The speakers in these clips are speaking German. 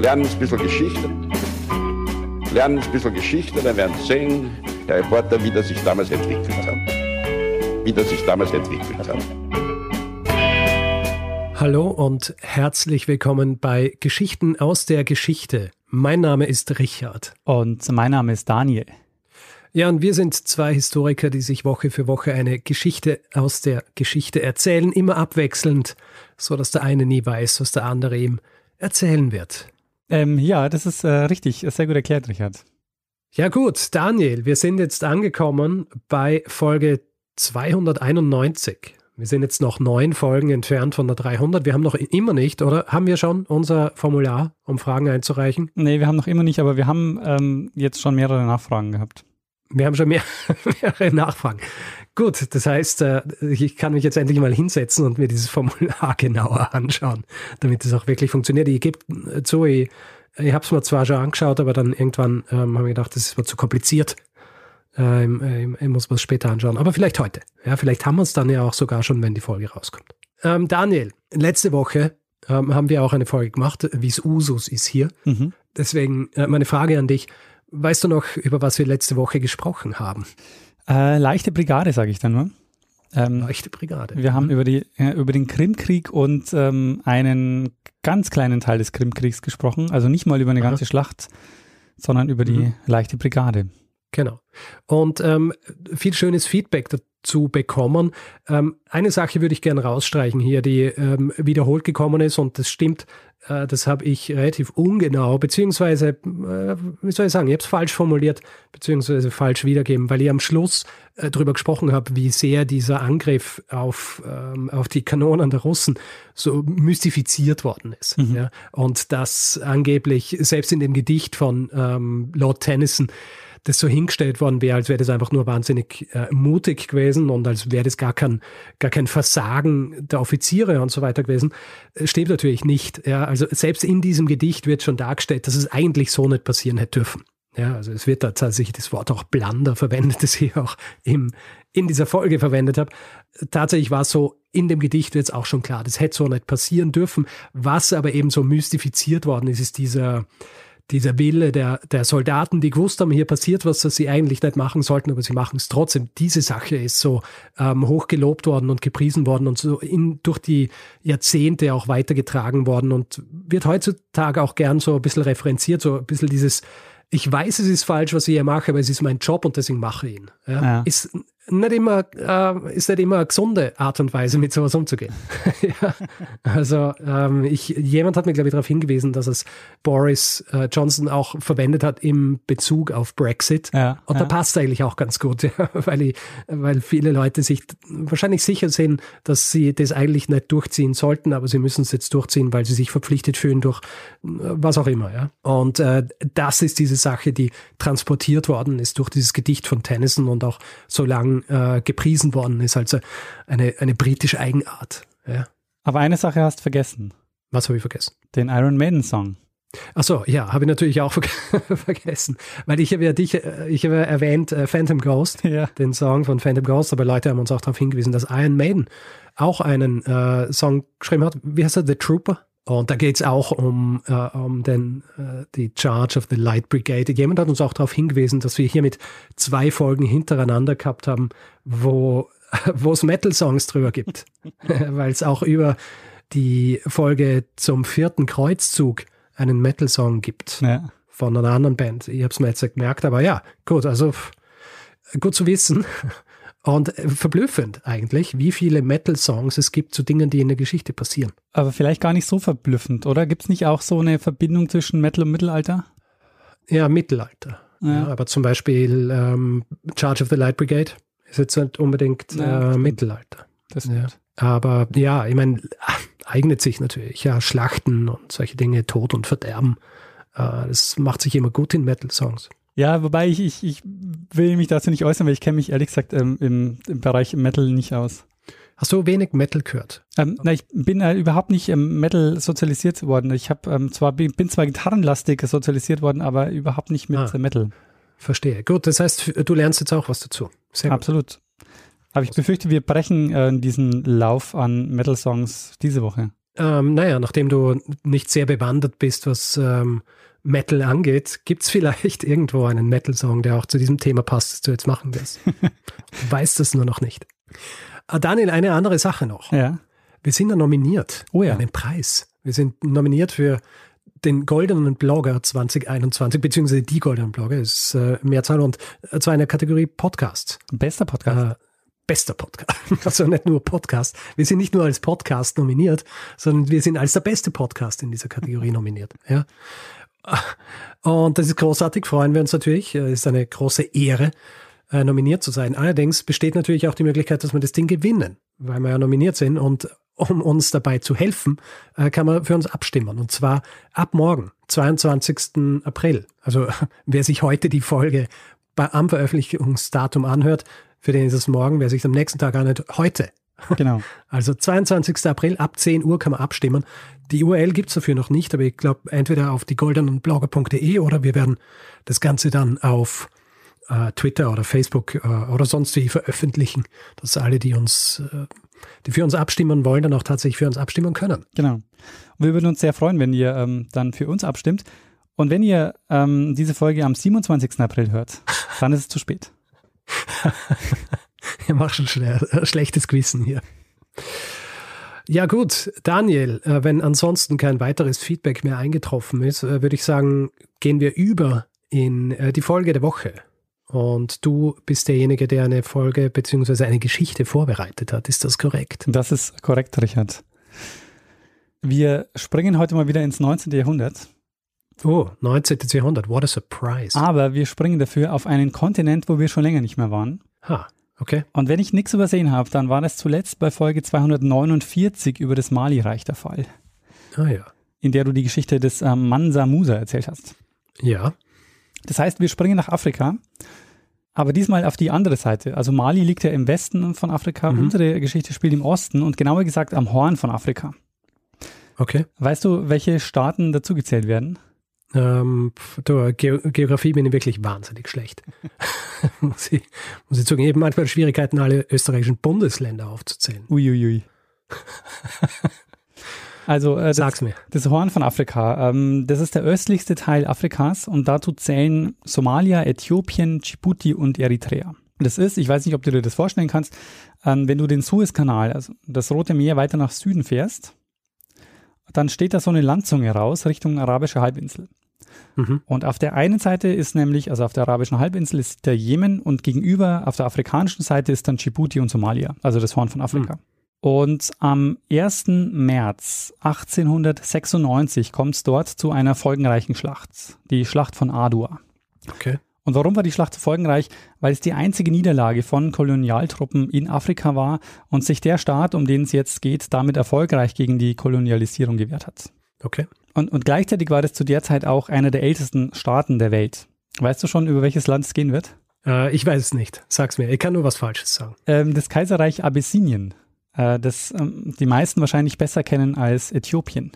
lernen ein bisschen Geschichte. Lernen ein bisschen Geschichte, dann werden Sie sehen, der Reporter, wie das sich damals entwickelt hat. Wie das sich damals entwickelt hat. Hallo und herzlich willkommen bei Geschichten aus der Geschichte. Mein Name ist Richard. Und mein Name ist Daniel. Ja, und wir sind zwei Historiker, die sich Woche für Woche eine Geschichte aus der Geschichte erzählen, immer abwechselnd, so dass der eine nie weiß, was der andere ihm erzählen wird. Ähm, ja, das ist äh, richtig, sehr gut erklärt, Richard. Ja gut, Daniel, wir sind jetzt angekommen bei Folge 291. Wir sind jetzt noch neun Folgen entfernt von der 300. Wir haben noch immer nicht, oder? Haben wir schon unser Formular, um Fragen einzureichen? Nee, wir haben noch immer nicht, aber wir haben ähm, jetzt schon mehrere Nachfragen gehabt. Wir haben schon mehr, mehrere Nachfragen. Gut, das heißt, äh, ich kann mich jetzt endlich mal hinsetzen und mir dieses Formular genauer anschauen, damit es auch wirklich funktioniert. Ich gebe zu, ich, ich habe es mir zwar schon angeschaut, aber dann irgendwann ähm, habe ich gedacht, das ist mir zu kompliziert. Ähm, ich muss es später anschauen, aber vielleicht heute. Ja, vielleicht haben wir es dann ja auch sogar schon, wenn die Folge rauskommt. Ähm, Daniel, letzte Woche ähm, haben wir auch eine Folge gemacht, wie es Usus ist hier. Mhm. Deswegen äh, meine Frage an dich. Weißt du noch, über was wir letzte Woche gesprochen haben? Äh, leichte Brigade, sage ich dann nur. Ähm, leichte Brigade. Wir haben über, die, äh, über den Krimkrieg und ähm, einen ganz kleinen Teil des Krimkriegs gesprochen. Also nicht mal über eine Aha. ganze Schlacht, sondern über die mhm. leichte Brigade. Genau. Und ähm, viel schönes Feedback dazu bekommen. Ähm, eine Sache würde ich gerne rausstreichen hier, die ähm, wiederholt gekommen ist und das stimmt, äh, das habe ich relativ ungenau, beziehungsweise, äh, wie soll ich sagen, ich habe es falsch formuliert, beziehungsweise falsch wiedergeben, weil ich am Schluss äh, darüber gesprochen habe, wie sehr dieser Angriff auf, ähm, auf die Kanonen der Russen so mystifiziert worden ist. Mhm. Ja? Und dass angeblich selbst in dem Gedicht von ähm, Lord Tennyson das so hingestellt worden wäre, als wäre das einfach nur wahnsinnig äh, mutig gewesen und als wäre das gar kein, gar kein Versagen der Offiziere und so weiter gewesen, äh, steht natürlich nicht. Ja, also selbst in diesem Gedicht wird schon dargestellt, dass es eigentlich so nicht passieren hätte dürfen. Ja, also es wird tatsächlich das Wort auch Blunder verwendet, das ich auch im, in dieser Folge verwendet habe. Tatsächlich war es so, in dem Gedicht wird es auch schon klar, das hätte so nicht passieren dürfen. Was aber eben so mystifiziert worden ist, ist dieser, dieser Wille der, der Soldaten, die gewusst haben, hier passiert was, das sie eigentlich nicht machen sollten, aber sie machen es trotzdem. Diese Sache ist so ähm, hochgelobt worden und gepriesen worden und so in, durch die Jahrzehnte auch weitergetragen worden und wird heutzutage auch gern so ein bisschen referenziert, so ein bisschen dieses ich weiß, es ist falsch, was ich hier mache, aber es ist mein Job und deswegen mache ich ihn. Ja? Ja. Ist nicht immer, äh, ist nicht immer eine gesunde Art und Weise, mit sowas umzugehen. ja. Also ähm, ich, jemand hat mir, glaube ich, darauf hingewiesen, dass es Boris äh, Johnson auch verwendet hat im Bezug auf Brexit. Ja, und ja. da passt eigentlich auch ganz gut, ja, weil, ich, weil viele Leute sich wahrscheinlich sicher sind, dass sie das eigentlich nicht durchziehen sollten, aber sie müssen es jetzt durchziehen, weil sie sich verpflichtet fühlen durch äh, was auch immer. Ja. Und äh, das ist diese Sache, die transportiert worden ist durch dieses Gedicht von Tennyson und auch so äh, gepriesen worden ist. Also eine, eine britische Eigenart. Ja. Aber eine Sache hast du vergessen. Was habe ich vergessen? Den Iron Maiden Song. Ach so, ja, habe ich natürlich auch ver vergessen, weil ich habe ja dich, äh, ich habe erwähnt äh, Phantom Ghost, ja. den Song von Phantom Ghost, aber Leute haben uns auch darauf hingewiesen, dass Iron Maiden auch einen äh, Song geschrieben hat. Wie heißt er? The Trooper? Und da geht es auch um, äh, um den, äh, die Charge of the Light Brigade. Jemand hat uns auch darauf hingewiesen, dass wir hier mit zwei Folgen hintereinander gehabt haben, wo es Metal-Songs drüber gibt. Weil es auch über die Folge zum vierten Kreuzzug einen Metal-Song gibt. Ja. Von einer anderen Band. Ich habe es mir jetzt gemerkt, aber ja, gut, also gut zu wissen. Und äh, verblüffend eigentlich, wie viele Metal-Songs es gibt zu Dingen, die in der Geschichte passieren. Aber vielleicht gar nicht so verblüffend, oder? Gibt es nicht auch so eine Verbindung zwischen Metal und Mittelalter? Ja, Mittelalter. Ja. ja aber zum Beispiel ähm, Charge of the Light Brigade ist jetzt nicht unbedingt ja, äh, Mittelalter. Das ja. Aber ja, ich meine, eignet sich natürlich, ja, Schlachten und solche Dinge, Tod und Verderben. Äh, das macht sich immer gut in Metal-Songs. Ja, wobei ich, ich, ich will mich dazu nicht äußern, weil ich kenne mich ehrlich gesagt ähm, im, im Bereich Metal nicht aus. Hast du wenig Metal gehört? Ähm, na, ich bin äh, überhaupt nicht ähm, Metal sozialisiert worden. Ich habe ähm, zwar bin, bin zwar gitarrenlastig sozialisiert worden, aber überhaupt nicht mit ah, Metal. Verstehe. Gut, das heißt, du lernst jetzt auch was dazu. Sehr Absolut. Aber ich befürchte, wir brechen äh, diesen Lauf an Metal-Songs diese Woche. Ähm, naja, nachdem du nicht sehr bewandert bist, was ähm, Metal angeht, gibt es vielleicht irgendwo einen Metal-Song, der auch zu diesem Thema passt, das du jetzt machen wirst. du weißt es nur noch nicht. Ah, Daniel, eine andere Sache noch. Ja. Wir sind ja nominiert Oh ja. für einen Preis. Wir sind nominiert für den Goldenen Blogger 2021, beziehungsweise die Goldenen Blogger, ist äh, Mehrzahl und äh, zwar in der Kategorie Podcast. Bester Podcast. Äh, bester Podcast. Also nicht nur Podcast. Wir sind nicht nur als Podcast nominiert, sondern wir sind als der beste Podcast in dieser Kategorie nominiert. Ja. Und das ist großartig, freuen wir uns natürlich. Es ist eine große Ehre, äh, nominiert zu sein. Allerdings besteht natürlich auch die Möglichkeit, dass wir das Ding gewinnen, weil wir ja nominiert sind. Und um uns dabei zu helfen, äh, kann man für uns abstimmen. Und zwar ab morgen, 22. April. Also wer sich heute die Folge bei, am Veröffentlichungsdatum anhört, für den ist es morgen, wer sich am nächsten Tag anhört, heute. Genau. Also 22. April ab 10 Uhr kann man abstimmen. Die URL gibt's dafür noch nicht, aber ich glaube entweder auf die goldenenblogger.de oder wir werden das Ganze dann auf äh, Twitter oder Facebook äh, oder sonst wie veröffentlichen, dass alle, die uns, äh, die für uns abstimmen wollen, dann auch tatsächlich für uns abstimmen können. Genau. Und wir würden uns sehr freuen, wenn ihr ähm, dann für uns abstimmt. Und wenn ihr ähm, diese Folge am 27. April hört, dann ist es zu spät. Ich mache schon schle äh, schlechtes Gewissen hier. Ja gut, Daniel, äh, wenn ansonsten kein weiteres Feedback mehr eingetroffen ist, äh, würde ich sagen, gehen wir über in die Folge der Woche. Und du bist derjenige, der eine Folge bzw. eine Geschichte vorbereitet hat. Ist das korrekt? Das ist korrekt, Richard. Wir springen heute mal wieder ins 19. Jahrhundert, Oh, 19. Jahrhundert. What a surprise. aber wir springen dafür auf einen Kontinent, wo wir schon länger nicht mehr waren. Ha, okay. Und wenn ich nichts übersehen habe, dann war das zuletzt bei Folge 249 über das Mali-Reich der Fall, Ah ja. in der du die Geschichte des ähm, Mansa Musa erzählt hast. Ja. Das heißt, wir springen nach Afrika, aber diesmal auf die andere Seite. Also Mali liegt ja im Westen von Afrika, Mhm. unsere Geschichte spielt im Osten und genauer gesagt am Horn von Afrika. Okay. Weißt du, welche Staaten dazugezählt werden? Ähm, Ge Geografie bin ich wirklich wahnsinnig schlecht. muss, ich, muss ich zugeben. Ich habe manchmal Schwierigkeiten, alle österreichischen Bundesländer aufzuzählen. Uiuiui. also äh, das, Sag's mir. das Horn von Afrika, ähm, das ist der östlichste Teil Afrikas und dazu zählen Somalia, Äthiopien, Djibouti und Eritrea. Das ist, ich weiß nicht, ob du dir das vorstellen kannst, ähm, wenn du den Suezkanal, also das Rote Meer weiter nach Süden fährst, dann steht da so eine Landzunge raus Richtung arabische Halbinsel. Mhm. Und auf der einen Seite ist nämlich, also auf der arabischen Halbinsel ist der Jemen und gegenüber auf der afrikanischen Seite ist dann Djibouti und Somalia, also das Horn von Afrika. Und am 1. März 1896 kommt es dort zu einer folgenreichen Schlacht, die Schlacht von Adua. Okay. Und warum war die Schlacht so folgenreich? Weil es die einzige Niederlage von Kolonialtruppen in Afrika war und sich der Staat, um den es jetzt geht, damit erfolgreich gegen die Kolonialisierung gewehrt hat. Okay. Und, und gleichzeitig war das zu der Zeit auch einer der ältesten Staaten der Welt. Weißt du schon, über welches Land es gehen wird? Äh, ich weiß es nicht. Sag's mir. Ich kann nur was Falsches sagen. Ähm, das Kaiserreich Abessinien, äh, das ähm, die meisten wahrscheinlich besser kennen als Äthiopien.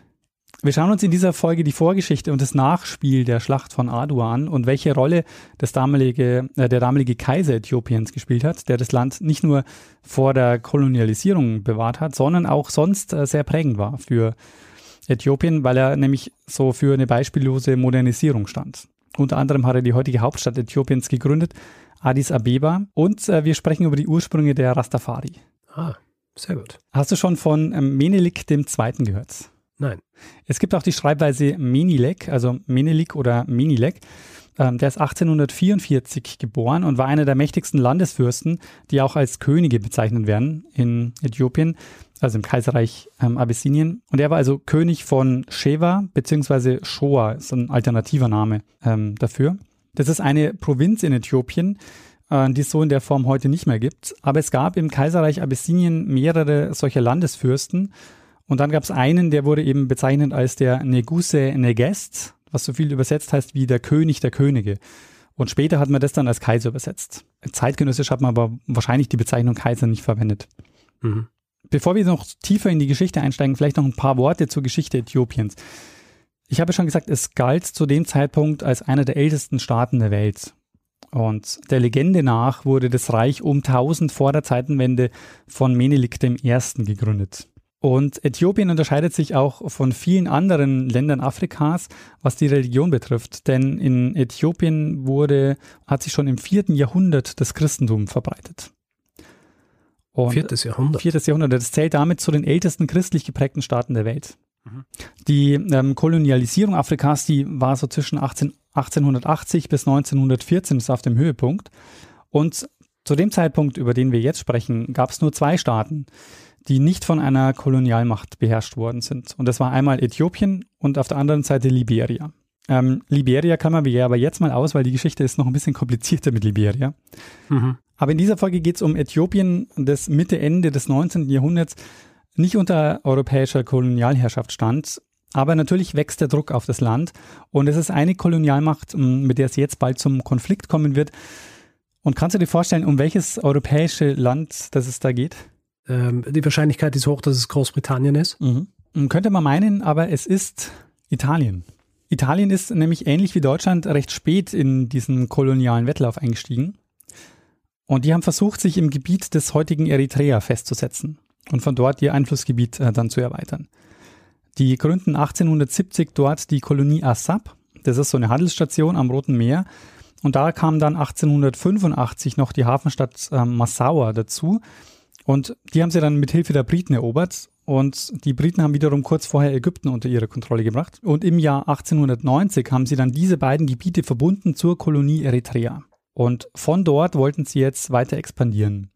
Wir schauen uns in dieser Folge die Vorgeschichte und das Nachspiel der Schlacht von Adua an und welche Rolle das damalige, äh, der damalige Kaiser Äthiopiens gespielt hat, der das Land nicht nur vor der Kolonialisierung bewahrt hat, sondern auch sonst äh, sehr prägend war für Äthiopien, weil er nämlich so für eine beispiellose Modernisierung stand. Unter anderem hat er die heutige Hauptstadt Äthiopiens gegründet, Addis Abeba, und äh, wir sprechen über die Ursprünge der Rastafari. Ah, sehr gut. Hast du schon von ähm, Menelik II. gehört? Nein. Es gibt auch die Schreibweise Menilek, also Menelik oder Menilek. Ähm, der ist 1844 geboren und war einer der mächtigsten Landesfürsten, die auch als Könige bezeichnet werden in Äthiopien, also im Kaiserreich ähm, Abyssinien. Und er war also König von Sheva beziehungsweise Shoa, ist ein alternativer Name ähm, dafür. Das ist eine Provinz in Äthiopien, äh, die es so in der Form heute nicht mehr gibt. Aber es gab im Kaiserreich Abyssinien mehrere solcher Landesfürsten. Und dann gab es einen, der wurde eben bezeichnet als der Neguse Negest, was so viel übersetzt heißt wie der König der Könige. Und später hat man das dann als Kaiser übersetzt. Zeitgenössisch hat man aber wahrscheinlich die Bezeichnung Kaiser nicht verwendet. Mhm. Bevor wir noch tiefer in die Geschichte einsteigen, vielleicht noch ein paar Worte zur Geschichte Äthiopiens. Ich habe schon gesagt, es galt zu dem Zeitpunkt als einer der ältesten Staaten der Welt. Und der Legende nach wurde das Reich um 1000 vor der Zeitenwende von Menelik I. gegründet. Und Äthiopien unterscheidet sich auch von vielen anderen Ländern Afrikas, was die Religion betrifft. Denn in Äthiopien wurde, hat sich schon im vierten Jahrhundert das Christentum verbreitet. Und viertes Jahrhundert. Viertes Jahrhundert. Das zählt damit zu den ältesten christlich geprägten Staaten der Welt. Mhm. Die ähm, Kolonialisierung Afrikas, die war so zwischen 18, 1880 bis 1914 ist auf dem Höhepunkt. Und zu dem Zeitpunkt, über den wir jetzt sprechen, gab es nur zwei Staaten, die nicht von einer Kolonialmacht beherrscht worden sind. Und das war einmal Äthiopien und auf der anderen Seite Liberia. Ähm, Liberia klammern wir ja aber jetzt mal aus, weil die Geschichte ist noch ein bisschen komplizierter mit Liberia. Mhm. Aber in dieser Folge geht es um Äthiopien das Mitte, Ende des 19. Jahrhunderts nicht unter europäischer Kolonialherrschaft stand. Aber natürlich wächst der Druck auf das Land und es ist eine Kolonialmacht, mit der es jetzt bald zum Konflikt kommen wird. Und kannst du dir vorstellen, um welches europäische Land das es da geht? Ähm, die Wahrscheinlichkeit ist hoch, dass es Großbritannien ist. Mhm. Könnte man meinen, aber es ist Italien. Italien ist nämlich ähnlich wie Deutschland recht spät in diesen kolonialen Wettlauf eingestiegen. Und die haben versucht, sich im Gebiet des heutigen Eritrea festzusetzen und von dort ihr Einflussgebiet äh, dann zu erweitern. Die gründen 1870 dort die Kolonie Assab. Das ist so eine Handelsstation am Roten Meer. Und da kam dann 1885 noch die Hafenstadt äh, Massaua dazu. Und die haben sie dann mit Hilfe der Briten erobert. Und die Briten haben wiederum kurz vorher Ägypten unter ihre Kontrolle gebracht. Und im Jahr 1890 haben sie dann diese beiden Gebiete verbunden zur Kolonie Eritrea. Und von dort wollten sie jetzt weiter expandieren.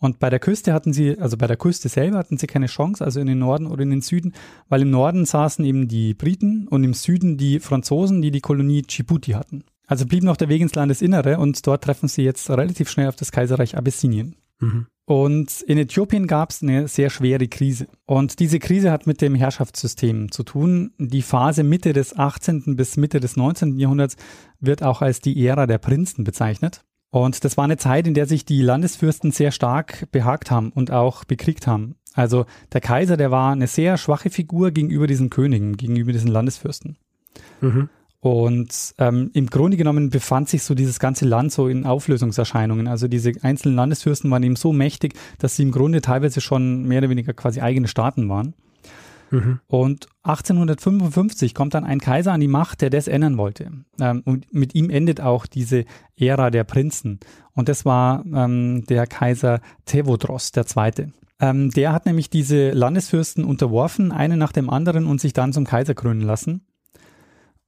Und bei der Küste hatten sie, also bei der Küste selber hatten sie keine Chance, also in den Norden oder in den Süden, weil im Norden saßen eben die Briten und im Süden die Franzosen, die die Kolonie Djibouti hatten. Also blieb noch der Weg ins Landesinnere und dort treffen sie jetzt relativ schnell auf das Kaiserreich Abessinien. Mhm. Und in Äthiopien gab es eine sehr schwere Krise. Und diese Krise hat mit dem Herrschaftssystem zu tun. Die Phase Mitte des 18. bis Mitte des 19. Jahrhunderts wird auch als die Ära der Prinzen bezeichnet. Und das war eine Zeit, in der sich die Landesfürsten sehr stark behagt haben und auch bekriegt haben. Also der Kaiser, der war eine sehr schwache Figur gegenüber diesen Königen, gegenüber diesen Landesfürsten. Mhm. Und ähm, im Grunde genommen befand sich so dieses ganze Land so in Auflösungserscheinungen. Also diese einzelnen Landesfürsten waren eben so mächtig, dass sie im Grunde teilweise schon mehr oder weniger quasi eigene Staaten waren. Mhm. Und 1855 kommt dann ein Kaiser an die Macht, der das ändern wollte. Ähm, und mit ihm endet auch diese Ära der Prinzen. Und das war ähm, der Kaiser Tevodros II. Ähm, der hat nämlich diese Landesfürsten unterworfen, einen nach dem anderen, und sich dann zum Kaiser krönen lassen.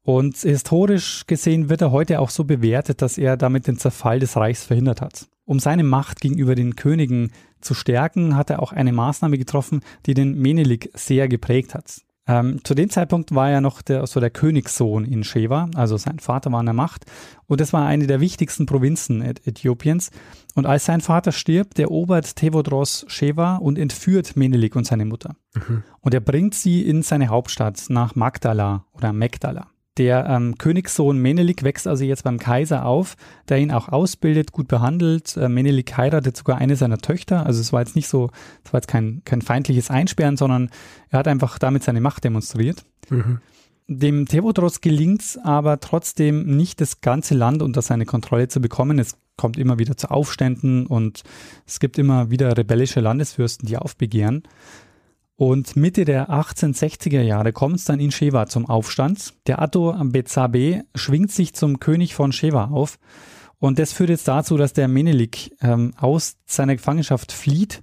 Und historisch gesehen wird er heute auch so bewertet, dass er damit den Zerfall des Reichs verhindert hat. Um seine Macht gegenüber den Königen zu stärken, hat er auch eine Maßnahme getroffen, die den Menelik sehr geprägt hat. Ähm, zu dem Zeitpunkt war er noch der, so der Königssohn in Sheva, also sein Vater war an der Macht. Und das war eine der wichtigsten Provinzen Äthiopiens. Und als sein Vater stirbt, erobert Tevodros Sheva und entführt Menelik und seine Mutter. Mhm. Und er bringt sie in seine Hauptstadt nach Magdala oder Megdala. Der ähm, Königssohn Menelik wächst also jetzt beim Kaiser auf, der ihn auch ausbildet, gut behandelt. Äh, Menelik heiratet sogar eine seiner Töchter. Also es war jetzt nicht so, es war jetzt kein, kein feindliches Einsperren, sondern er hat einfach damit seine Macht demonstriert. Mhm. Dem Theodros gelingt es aber trotzdem nicht, das ganze Land unter seine Kontrolle zu bekommen. Es kommt immer wieder zu Aufständen und es gibt immer wieder rebellische Landesfürsten, die aufbegehren. Und Mitte der 1860er Jahre kommt es dann in Sheva zum Aufstand. Der Atto Betsabe schwingt sich zum König von Sheva auf. Und das führt jetzt dazu, dass der Menelik ähm, aus seiner Gefangenschaft flieht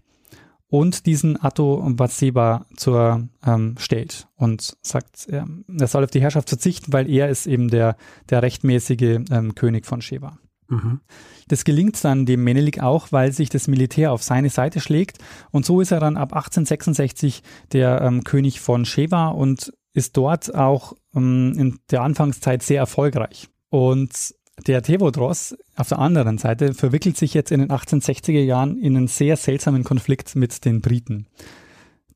und diesen Atto Batseba zur ähm, stellt und sagt, er, er soll auf die Herrschaft verzichten, weil er ist eben der, der rechtmäßige ähm, König von Sheva. Mhm. Das gelingt dann dem Menelik auch, weil sich das Militär auf seine Seite schlägt. Und so ist er dann ab 1866 der ähm, König von Sheva und ist dort auch ähm, in der Anfangszeit sehr erfolgreich. Und der Tevodros auf der anderen Seite verwickelt sich jetzt in den 1860er Jahren in einen sehr seltsamen Konflikt mit den Briten,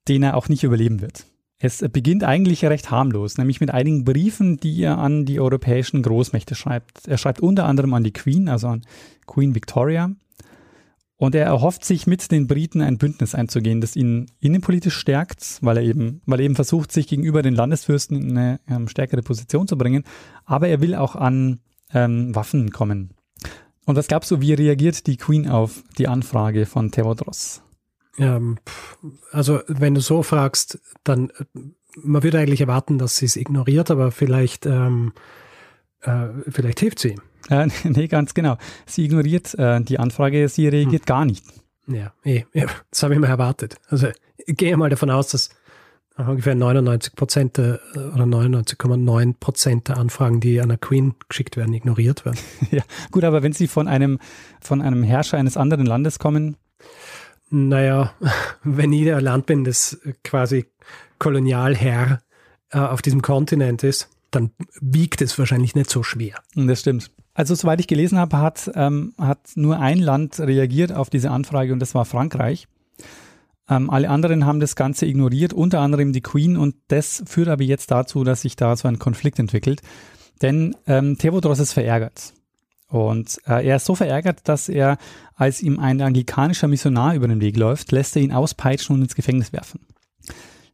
den er auch nicht überleben wird. Es beginnt eigentlich recht harmlos, nämlich mit einigen Briefen, die er an die europäischen Großmächte schreibt. Er schreibt unter anderem an die Queen, also an Queen Victoria. Und er erhofft sich mit den Briten ein Bündnis einzugehen, das ihn innenpolitisch stärkt, weil er eben, weil er eben versucht, sich gegenüber den Landesfürsten in eine ähm, stärkere Position zu bringen. Aber er will auch an ähm, Waffen kommen. Und was glaubst du, wie reagiert die Queen auf die Anfrage von Theodros? Ähm, also wenn du so fragst, dann man würde eigentlich erwarten, dass sie es ignoriert, aber vielleicht, ähm, äh, vielleicht hilft sie. Äh, nee, ganz genau. Sie ignoriert äh, die Anfrage, sie reagiert hm. gar nicht. Ja, eh, ja, das habe ich mal erwartet. Also ich gehe mal davon aus, dass ungefähr 99 Prozent oder 99,9 Prozent der Anfragen, die an der Queen geschickt werden, ignoriert werden. ja, gut, aber wenn sie von einem, von einem Herrscher eines anderen Landes kommen? Naja, wenn ich der Land bin, das quasi Kolonialherr äh, auf diesem Kontinent ist, dann wiegt es wahrscheinlich nicht so schwer. Das stimmt. Also soweit ich gelesen habe, hat, ähm, hat nur ein Land reagiert auf diese Anfrage und das war Frankreich. Ähm, alle anderen haben das Ganze ignoriert, unter anderem die Queen und das führt aber jetzt dazu, dass sich da so ein Konflikt entwickelt. Denn ähm, Theodros ist verärgert. Und äh, er ist so verärgert, dass er, als ihm ein anglikanischer Missionar über den Weg läuft, lässt er ihn auspeitschen und ins Gefängnis werfen.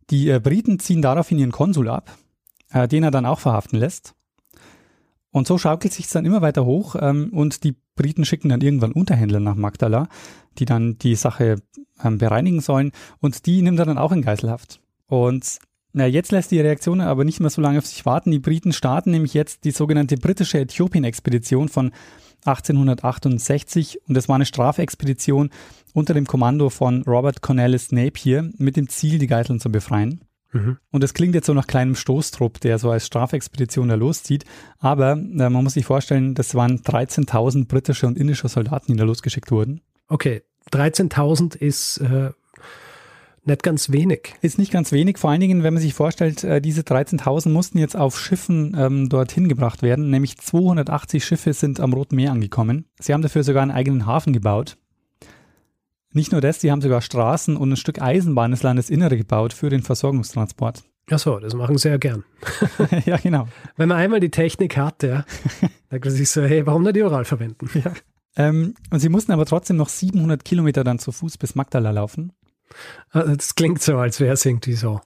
Die äh, Briten ziehen daraufhin ihren Konsul ab, äh, den er dann auch verhaften lässt. Und so schaukelt sich dann immer weiter hoch ähm, und die Briten schicken dann irgendwann Unterhändler nach Magdala, die dann die Sache ähm, bereinigen sollen und die nimmt er dann auch in Geiselhaft. Und na, jetzt lässt die Reaktion aber nicht mehr so lange auf sich warten. Die Briten starten nämlich jetzt die sogenannte britische Äthiopien-Expedition von 1868 und das war eine Strafexpedition unter dem Kommando von Robert Cornelis Napier mit dem Ziel, die Geiseln zu befreien. Mhm. Und das klingt jetzt so nach kleinem Stoßtrupp, der so als Strafexpedition da loszieht. Aber äh, man muss sich vorstellen, das waren 13.000 britische und indische Soldaten, die da losgeschickt wurden. Okay, 13.000 ist äh, nicht ganz wenig. Ist nicht ganz wenig, vor allen Dingen, wenn man sich vorstellt, äh, diese 13.000 mussten jetzt auf Schiffen ähm, dorthin gebracht werden, nämlich 280 Schiffe sind am Roten Meer angekommen. Sie haben dafür sogar einen eigenen Hafen gebaut. Nicht nur das, sie haben sogar Straßen und ein Stück Eisenbahn ins Landesinnere gebaut für den Versorgungstransport. Ach so, das machen sie ja gern. ja, genau. Wenn man einmal die Technik hat, ja, dann kann man sich so, hey, warum nicht die Oral verwenden? Ja. Ähm, und sie mussten aber trotzdem noch 700 Kilometer dann zu Fuß bis Magdala laufen. Ah, das klingt so, als wäre es irgendwie so.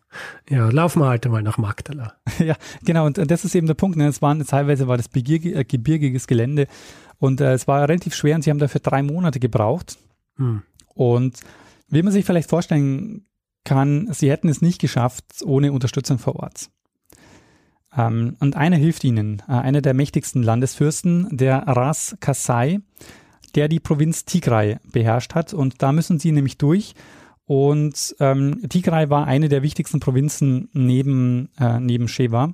Ja, laufen wir halt einmal nach Magdala. ja, genau. Und das ist eben der Punkt. Ne? Es waren, teilweise war das äh, gebirgiges Gelände und äh, es war relativ schwer und sie haben dafür drei Monate gebraucht. Hm. Und wie man sich vielleicht vorstellen kann, sie hätten es nicht geschafft ohne Unterstützung vor Ort. Ähm, und einer hilft ihnen, äh, einer der mächtigsten Landesfürsten, der Ras Kassai, der die Provinz Tigray beherrscht hat. Und da müssen sie nämlich durch. Und ähm, Tigray war eine der wichtigsten Provinzen neben, äh, neben Sheva.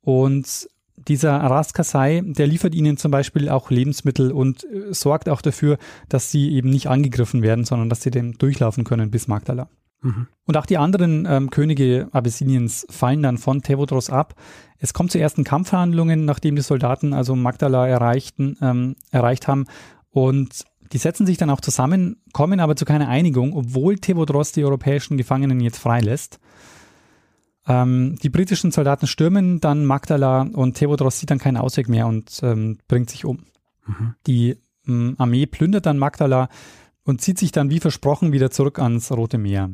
Und dieser Ras Kassai, der liefert ihnen zum Beispiel auch Lebensmittel und äh, sorgt auch dafür, dass sie eben nicht angegriffen werden, sondern dass sie dem durchlaufen können bis Magdala. Mhm. Und auch die anderen ähm, Könige Abyssiniens fallen dann von Tevodros ab. Es kommt zu ersten Kampfverhandlungen, nachdem die Soldaten also Magdala erreichten, ähm, erreicht haben. Und die setzen sich dann auch zusammen, kommen aber zu keiner Einigung, obwohl Tevodros die europäischen Gefangenen jetzt freilässt. Ähm, die britischen Soldaten stürmen dann Magdala und Theodros sieht dann keinen Ausweg mehr und ähm, bringt sich um. Mhm. Die ähm, Armee plündert dann Magdala und zieht sich dann wie versprochen wieder zurück ans Rote Meer.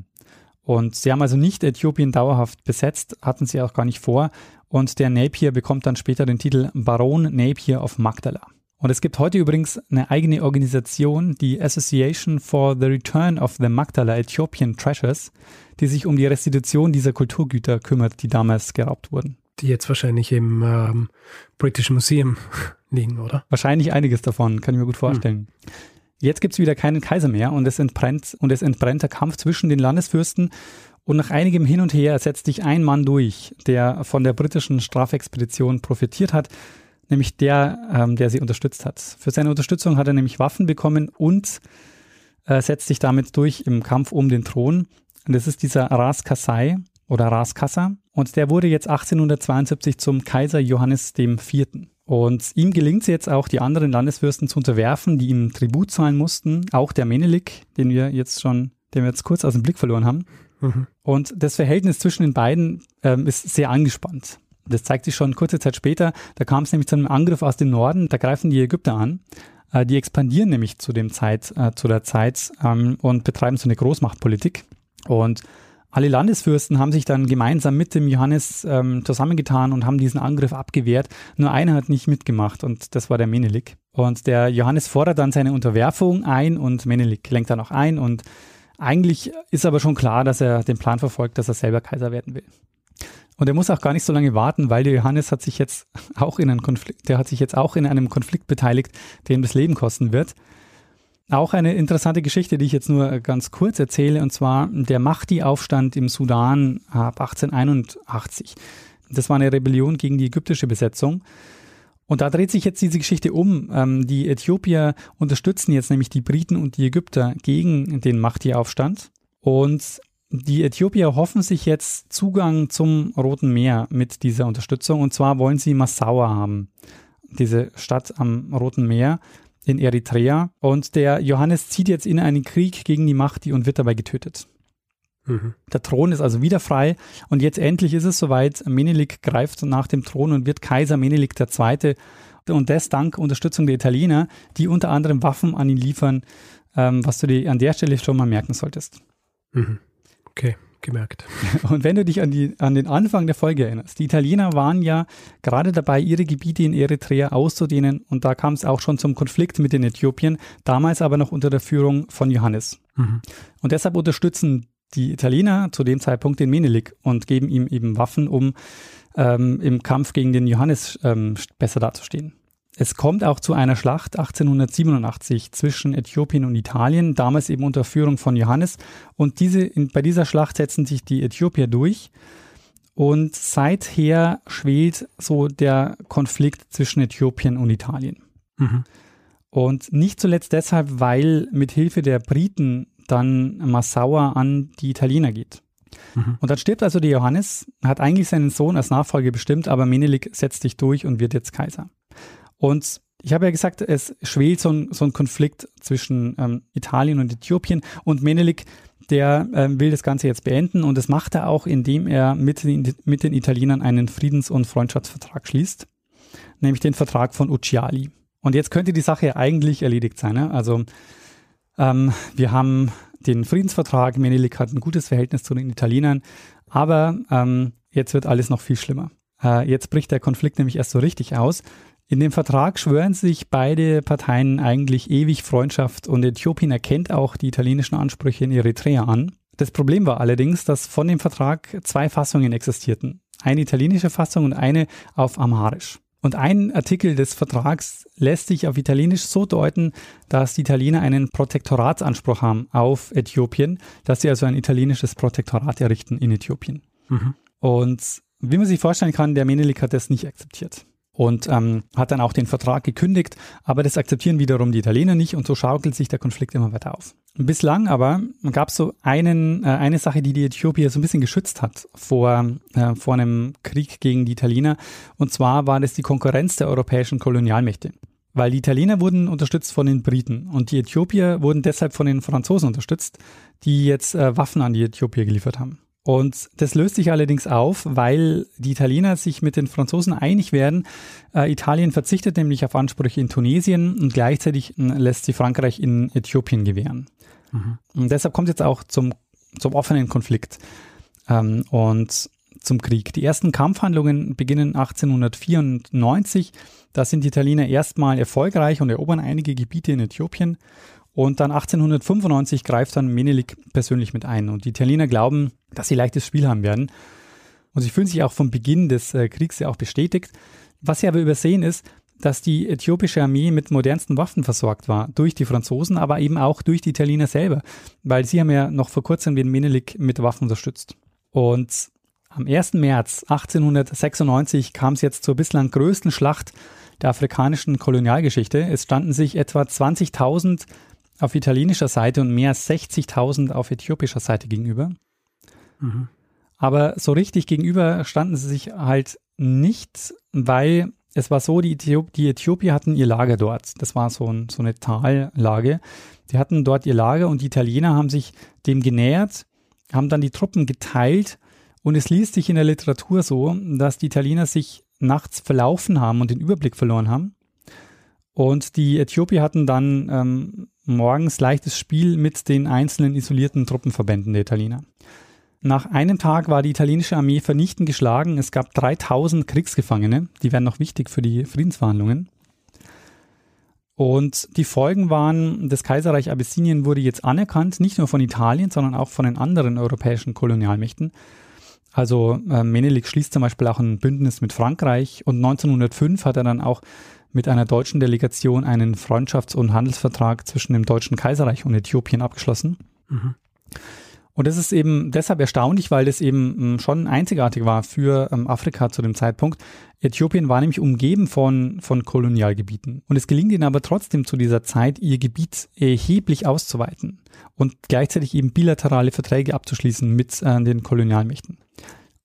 Und sie haben also nicht Äthiopien dauerhaft besetzt, hatten sie auch gar nicht vor. Und der Napier bekommt dann später den Titel Baron Napier of Magdala. Und es gibt heute übrigens eine eigene Organisation, die Association for the Return of the Magdala Ethiopian Treasures, die sich um die Restitution dieser Kulturgüter kümmert, die damals geraubt wurden. Die jetzt wahrscheinlich im ähm, British Museum liegen, oder? Wahrscheinlich einiges davon, kann ich mir gut vorstellen. Hm. Jetzt gibt es wieder keinen Kaiser mehr und es entbrennt und es entbrennt der Kampf zwischen den Landesfürsten und nach einigem Hin und Her setzt sich ein Mann durch, der von der britischen Strafexpedition profitiert hat, nämlich der, ähm, der sie unterstützt hat. Für seine Unterstützung hat er nämlich Waffen bekommen und äh, setzt sich damit durch im Kampf um den Thron. Und das ist dieser Ras Kassai oder Ras Kassa. Und der wurde jetzt 1872 zum Kaiser Johannes IV. Und ihm gelingt es jetzt auch, die anderen Landesfürsten zu unterwerfen, die ihm Tribut zahlen mussten. Auch der Menelik, den wir jetzt schon, den wir jetzt kurz aus dem Blick verloren haben. Mhm. Und das Verhältnis zwischen den beiden ähm, ist sehr angespannt. Das zeigt sich schon kurze Zeit später. Da kam es nämlich zu einem Angriff aus dem Norden. Da greifen die Ägypter an. Äh, die expandieren nämlich zu dem Zeit, äh, zu der Zeit ähm, und betreiben so eine Großmachtpolitik. Und alle Landesfürsten haben sich dann gemeinsam mit dem Johannes ähm, zusammengetan und haben diesen Angriff abgewehrt. Nur einer hat nicht mitgemacht und das war der Menelik. Und der Johannes fordert dann seine Unterwerfung ein und Menelik lenkt dann auch ein und Eigentlich ist aber schon klar, dass er den Plan verfolgt, dass er selber Kaiser werden will. Und er muss auch gar nicht so lange warten, weil der Johannes hat sich jetzt auch in einen Konflikt, der hat sich jetzt auch in einem Konflikt beteiligt, der ihm das Leben kosten wird. Auch eine interessante Geschichte, die ich jetzt nur ganz kurz erzähle, und zwar der Mahdi-Aufstand im Sudan ab 1881. Das war eine Rebellion gegen die ägyptische Besetzung. Und da dreht sich jetzt diese Geschichte um. Ähm, die Äthiopier unterstützen jetzt nämlich die Briten und die Ägypter gegen den Mahdi-Aufstand. Und die Äthiopier hoffen sich jetzt Zugang zum Roten Meer mit dieser Unterstützung. Und zwar wollen sie Massaua haben, diese Stadt am Roten Meer in Eritrea. Und der Johannes zieht jetzt in einen Krieg gegen die Mahdi und wird dabei getötet. Mhm. Der Thron ist also wieder frei und jetzt endlich ist es soweit. Menelik greift nach dem Thron und wird Kaiser Menelik II. Und das dank Unterstützung der Italiener, die unter anderem Waffen an ihn liefern, ähm, was du dir an der Stelle schon mal merken solltest. Mhm. Okay, gemerkt. Und wenn du dich an, die, an den Anfang der Folge erinnerst, die Italiener waren ja gerade dabei, ihre Gebiete in Eritrea auszudehnen und da kam es auch schon zum Konflikt mit den Äthiopien, damals aber noch unter der Führung von Johannes. Mhm. Und deshalb unterstützen die Italiener zu dem Zeitpunkt den Menelik und geben ihm eben Waffen, um ähm, im Kampf gegen den Johannes ähm, besser dazustehen. Es kommt auch zu einer Schlacht 1887 zwischen Äthiopien und Italien, damals eben unter Führung von Johannes. Und diese, in, bei dieser Schlacht setzen sich die Äthiopier durch. Und seither schwelt so der Konflikt zwischen Äthiopien und Italien. Mhm. Und nicht zuletzt deshalb, weil mit Hilfe der Briten dann Massaua an die Italiener geht. Mhm. Und dann stirbt also der Johannes, hat eigentlich seinen Sohn als Nachfolger bestimmt, aber Menelik setzt sich durch und wird jetzt Kaiser. Und ich habe ja gesagt, es schwelt so ein, so ein Konflikt zwischen ähm, Italien und Äthiopien und Menelik, der ähm, will das Ganze jetzt beenden und das macht er auch, indem er mit den, mit den Italienern einen Friedens- und Freundschaftsvertrag schließt, nämlich den Vertrag von Ucciali. Und jetzt könnte die Sache eigentlich erledigt sein. Ne? Also ähm, wir haben den Friedensvertrag, Menelik hat ein gutes Verhältnis zu den Italienern, aber ähm, jetzt wird alles noch viel schlimmer. Äh, jetzt bricht der Konflikt nämlich erst so richtig aus. In dem Vertrag schwören sich beide Parteien eigentlich ewig Freundschaft und Äthiopien erkennt auch die italienischen Ansprüche in Eritrea an. Das Problem war allerdings, dass von dem Vertrag zwei Fassungen existierten. Eine italienische Fassung und eine auf Amharisch. Und ein Artikel des Vertrags lässt sich auf Italienisch so deuten, dass die Italiener einen Protektoratsanspruch haben auf Äthiopien, dass sie also ein italienisches Protektorat errichten in Äthiopien. Mhm. Und wie man sich vorstellen kann, der Menelik hat das nicht akzeptiert und ähm, hat dann auch den Vertrag gekündigt, aber das akzeptieren wiederum die Italiener nicht und so schaukelt sich der Konflikt immer weiter auf. Bislang aber gab es so einen, äh, eine Sache, die die Äthiopier so ein bisschen geschützt hat vor, äh, vor einem Krieg gegen die Italiener und zwar war das die Konkurrenz der europäischen Kolonialmächte. Weil die Italiener wurden unterstützt von den Briten und die Äthiopier wurden deshalb von den Franzosen unterstützt, die jetzt äh, Waffen an die Äthiopier geliefert haben. Und das löst sich allerdings auf, weil die Italiener sich mit den Franzosen einig werden. Äh, Italien verzichtet nämlich auf Ansprüche in Tunesien und gleichzeitig äh, lässt sie Frankreich in Äthiopien gewähren. Mhm. Und deshalb kommt es jetzt auch zum, zum offenen Konflikt ähm, und zum Krieg. Die ersten Kampfhandlungen beginnen 1894. Da sind die Italiener erstmal erfolgreich und erobern einige Gebiete in Äthiopien. Und dann 1895 greift dann Menelik persönlich mit ein. Und die Italiener glauben, dass sie leichtes Spiel haben werden. Und sie fühlen sich auch vom Beginn des äh, Kriegs ja auch bestätigt. Was sie aber übersehen ist, dass die äthiopische Armee mit modernsten Waffen versorgt war, durch die Franzosen, aber eben auch durch die Italiener selber, weil sie haben ja noch vor kurzem den Menelik mit Waffen unterstützt. Und am 1. März 1896 kam es jetzt zur bislang größten Schlacht der afrikanischen Kolonialgeschichte. Es standen sich etwa 20.000 auf italienischer Seite und mehr als 60.000 auf äthiopischer Seite gegenüber. Mhm. Aber so richtig gegenüber standen sie sich halt nicht, weil es war so, die, Äthiop die Äthiopier hatten ihr Lager dort. Das war so, ein, so eine Tallage. Die hatten dort ihr Lager und die Italiener haben sich dem genähert, haben dann die Truppen geteilt und es liest sich in der Literatur so, dass die Italiener sich nachts verlaufen haben und den Überblick verloren haben. Und die Äthiopier hatten dann ähm, morgens leichtes Spiel mit den einzelnen isolierten Truppenverbänden der Italiener. Nach einem Tag war die italienische Armee vernichtend geschlagen. Es gab 3000 Kriegsgefangene. Die wären noch wichtig für die Friedensverhandlungen. Und die Folgen waren, das Kaiserreich Abyssinien wurde jetzt anerkannt, nicht nur von Italien, sondern auch von den anderen europäischen Kolonialmächten. Also äh, Menelik schließt zum Beispiel auch ein Bündnis mit Frankreich und 1905 hat er dann auch mit einer deutschen Delegation einen Freundschafts- und Handelsvertrag zwischen dem Deutschen Kaiserreich und Äthiopien abgeschlossen. Mhm. Und das ist eben deshalb erstaunlich, weil das eben ähm, schon einzigartig war für ähm, Afrika zu dem Zeitpunkt. Äthiopien war nämlich umgeben von, von Kolonialgebieten. Und es gelingt ihnen aber trotzdem zu dieser Zeit, ihr Gebiet erheblich auszuweiten und gleichzeitig eben bilaterale Verträge abzuschließen mit äh, den Kolonialmächten.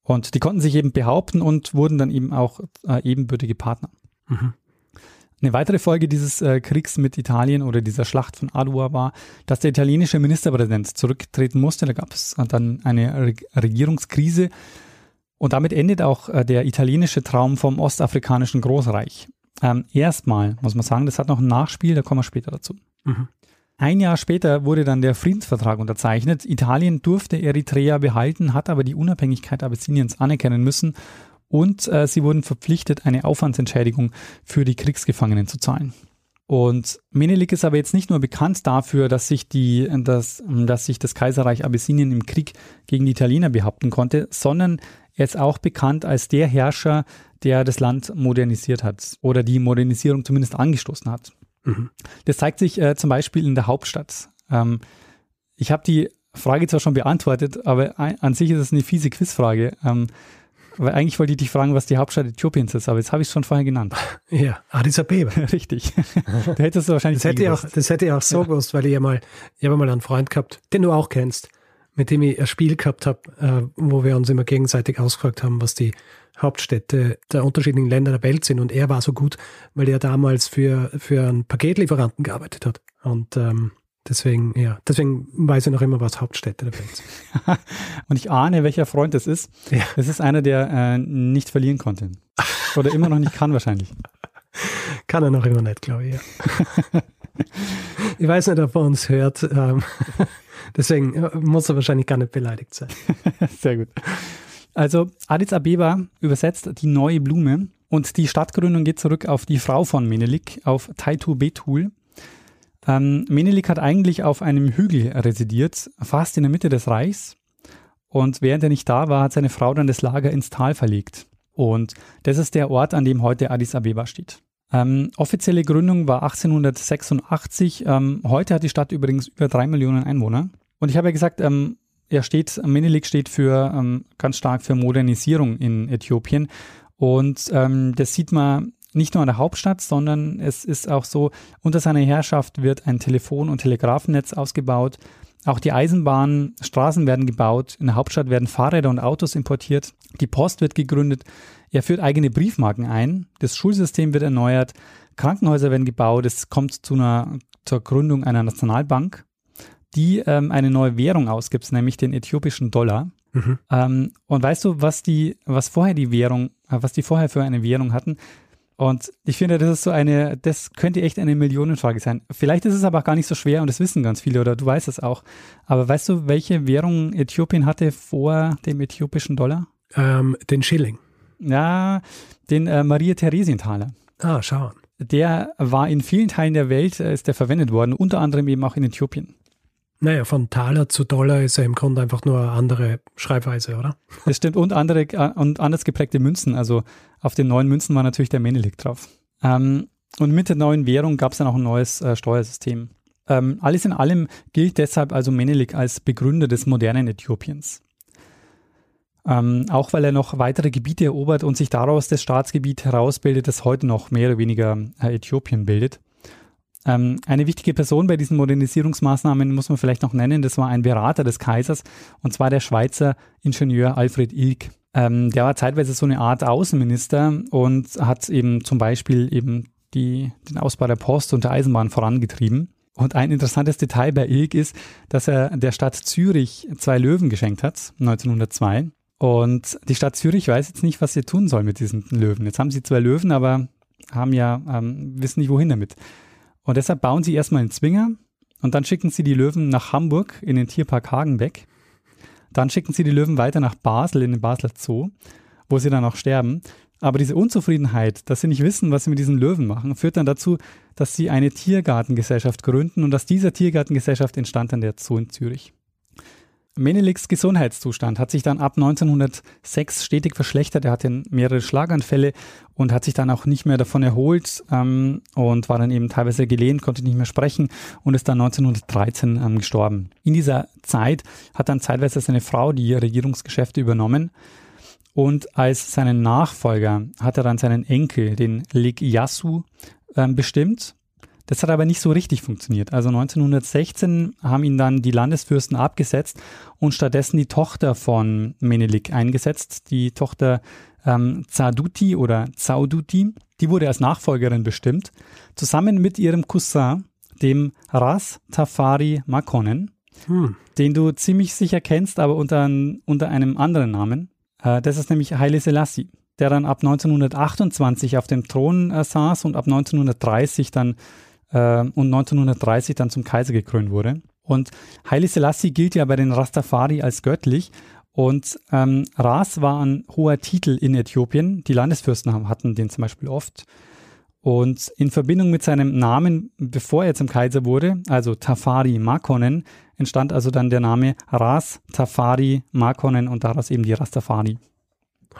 Und die konnten sich eben behaupten und wurden dann eben auch äh, ebenbürtige Partner. Mhm. Eine weitere Folge dieses äh, Kriegs mit Italien oder dieser Schlacht von Adua war, dass der italienische Ministerpräsident zurücktreten musste. Da gab es dann eine Re Regierungskrise und damit endet auch äh, der italienische Traum vom ostafrikanischen Großreich. Ähm, erstmal muss man sagen, das hat noch ein Nachspiel, da kommen wir später dazu. Mhm. Ein Jahr später wurde dann der Friedensvertrag unterzeichnet. Italien durfte Eritrea behalten, hat aber die Unabhängigkeit Abyssiniens anerkennen müssen und äh, sie wurden verpflichtet, eine Aufwandsentschädigung für die Kriegsgefangenen zu zahlen. Und Menelik ist aber jetzt nicht nur bekannt dafür, dass sich, die, dass, dass sich das Kaiserreich Abyssinien im Krieg gegen die Italiener behaupten konnte, sondern er ist auch bekannt als der Herrscher, der das Land modernisiert hat oder die Modernisierung zumindest angestoßen hat. Mhm. Das zeigt sich äh, zum Beispiel in der Hauptstadt. Ähm, ich habe die Frage zwar schon beantwortet, aber an sich ist es eine fiese Quizfrage. Ähm, weil eigentlich wollte ich dich fragen, was die Hauptstadt Äthiopiens ist, aber jetzt habe ich es schon vorher genannt. Ja, Addis Abeba. Richtig. da hättest du wahrscheinlich das hätte, ich auch, das hätte ich auch so ja. gewusst, weil ich ja mal, ich habe mal einen Freund gehabt, den du auch kennst, mit dem ich ein Spiel gehabt habe, äh, wo wir uns immer gegenseitig ausgefragt haben, was die Hauptstädte der unterschiedlichen Länder der Welt sind. Und er war so gut, weil er damals für, für einen Paketlieferanten gearbeitet hat. Und ähm, Deswegen, ja, deswegen weiß ich noch immer, was Hauptstädte der Welt sind. Und ich ahne, welcher Freund es ist. Ja. Es ist einer, der äh, nicht verlieren konnte. Oder immer noch nicht kann wahrscheinlich. Kann er noch immer nicht, glaube ich, ja. ich weiß nicht, ob er uns hört. Ähm, deswegen äh, muss er wahrscheinlich gar nicht beleidigt sein. Sehr gut. Also Addis Abeba übersetzt die neue Blume und die Stadtgründung geht zurück auf die Frau von Menelik, auf Taitu Betul. Ähm, Menelik hat eigentlich auf einem Hügel residiert, fast in der Mitte des Reichs. Und während er nicht da war, hat seine Frau dann das Lager ins Tal verlegt. Und das ist der Ort, an dem heute Addis Abeba steht. Ähm, offizielle Gründung war 1886. Ähm, heute hat die Stadt übrigens über drei Millionen Einwohner. Und ich habe ja gesagt, ähm, er steht, Menelik steht für ähm, ganz stark für Modernisierung in Äthiopien. Und ähm, das sieht man nicht nur an der Hauptstadt, sondern es ist auch so, unter seiner Herrschaft wird ein Telefon- und Telegrafennetz ausgebaut. Auch die Eisenbahnen, Straßen werden gebaut. In der Hauptstadt werden Fahrräder und Autos importiert. Die Post wird gegründet. Er führt eigene Briefmarken ein. Das Schulsystem wird erneuert. Krankenhäuser werden gebaut. Es kommt zu einer, zur Gründung einer Nationalbank, die ähm, eine neue Währung ausgibt, nämlich den äthiopischen Dollar. Mhm. Ähm, und weißt du, was die, was vorher die Währung, äh, was die vorher für eine Währung hatten? Und ich finde, das ist so eine, das könnte echt eine Millionenfrage sein. Vielleicht ist es aber auch gar nicht so schwer und das wissen ganz viele oder du weißt es auch. Aber weißt du, welche Währung Äthiopien hatte vor dem äthiopischen Dollar? Ähm, den Schilling. Ja, den äh, Maria-Theresien-Taler. Ah, schau. Der war in vielen Teilen der Welt, äh, ist der verwendet worden, unter anderem eben auch in Äthiopien. Naja, von Taler zu Dollar ist ja im Grunde einfach nur eine andere Schreibweise, oder? Das stimmt. Und andere äh, und anders geprägte Münzen. Also auf den neuen Münzen war natürlich der Menelik drauf. Ähm, und mit der neuen Währung gab es dann auch ein neues äh, Steuersystem. Ähm, alles in allem gilt deshalb also Menelik als Begründer des modernen Äthiopiens. Ähm, auch weil er noch weitere Gebiete erobert und sich daraus das Staatsgebiet herausbildet, das heute noch mehr oder weniger äh, Äthiopien bildet. Ähm, eine wichtige Person bei diesen Modernisierungsmaßnahmen muss man vielleicht noch nennen, das war ein Berater des Kaisers, und zwar der Schweizer Ingenieur Alfred Ilk. Ähm, der war zeitweise so eine Art Außenminister und hat eben zum Beispiel eben die, den Ausbau der Post und der Eisenbahn vorangetrieben. Und ein interessantes Detail bei Ilk ist, dass er der Stadt Zürich zwei Löwen geschenkt hat, 1902. Und die Stadt Zürich weiß jetzt nicht, was sie tun soll mit diesen Löwen. Jetzt haben sie zwei Löwen, aber haben ja, ähm, wissen nicht, wohin damit. Und deshalb bauen sie erstmal einen Zwinger und dann schicken sie die Löwen nach Hamburg in den Tierpark Hagenbeck. Dann schicken sie die Löwen weiter nach Basel in den Basler Zoo, wo sie dann auch sterben. Aber diese Unzufriedenheit, dass sie nicht wissen, was sie mit diesen Löwen machen, führt dann dazu, dass sie eine Tiergartengesellschaft gründen und aus dieser Tiergartengesellschaft entstand dann der Zoo in Zürich. Meneliks Gesundheitszustand hat sich dann ab 1906 stetig verschlechtert. Er hatte mehrere Schlaganfälle und hat sich dann auch nicht mehr davon erholt ähm, und war dann eben teilweise gelähmt, konnte nicht mehr sprechen und ist dann 1913 ähm, gestorben. In dieser Zeit hat dann zeitweise seine Frau die Regierungsgeschäfte übernommen und als seinen Nachfolger hat er dann seinen Enkel, den Lig Yasu, ähm, bestimmt das hat aber nicht so richtig funktioniert. Also 1916 haben ihn dann die Landesfürsten abgesetzt und stattdessen die Tochter von Menelik eingesetzt, die Tochter ähm, Zaduti oder Zauduti. Die wurde als Nachfolgerin bestimmt, zusammen mit ihrem Cousin, dem Ras Tafari Makonnen, hm. den du ziemlich sicher kennst, aber unter, unter einem anderen Namen. Äh, das ist nämlich Haile Selassie, der dann ab 1928 auf dem Thron äh, saß und ab 1930 dann äh, und 1930 dann zum Kaiser gekrönt wurde. Und Haile Selassie gilt ja bei den Rastafari als göttlich. Und ähm, Ras war ein hoher Titel in Äthiopien. Die Landesfürsten hatten den zum Beispiel oft. Und in Verbindung mit seinem Namen, bevor er zum Kaiser wurde, also Tafari Makonnen, entstand also dann der Name Ras Tafari Makonnen und daraus eben die Rastafari.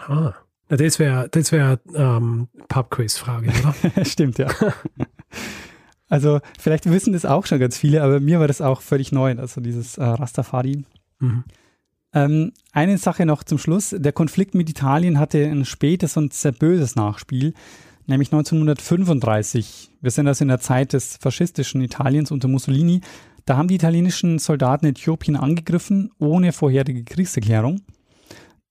Ah, das wäre das wär, ähm, Pub-Quiz-Frage, oder? Stimmt, ja. Also vielleicht wissen das auch schon ganz viele, aber mir war das auch völlig neu, also dieses äh, Rastafari. Mhm. Ähm, eine Sache noch zum Schluss. Der Konflikt mit Italien hatte ein spätes und sehr böses Nachspiel, nämlich 1935. Wir sind also in der Zeit des faschistischen Italiens unter Mussolini. Da haben die italienischen Soldaten Äthiopien angegriffen, ohne vorherige Kriegserklärung.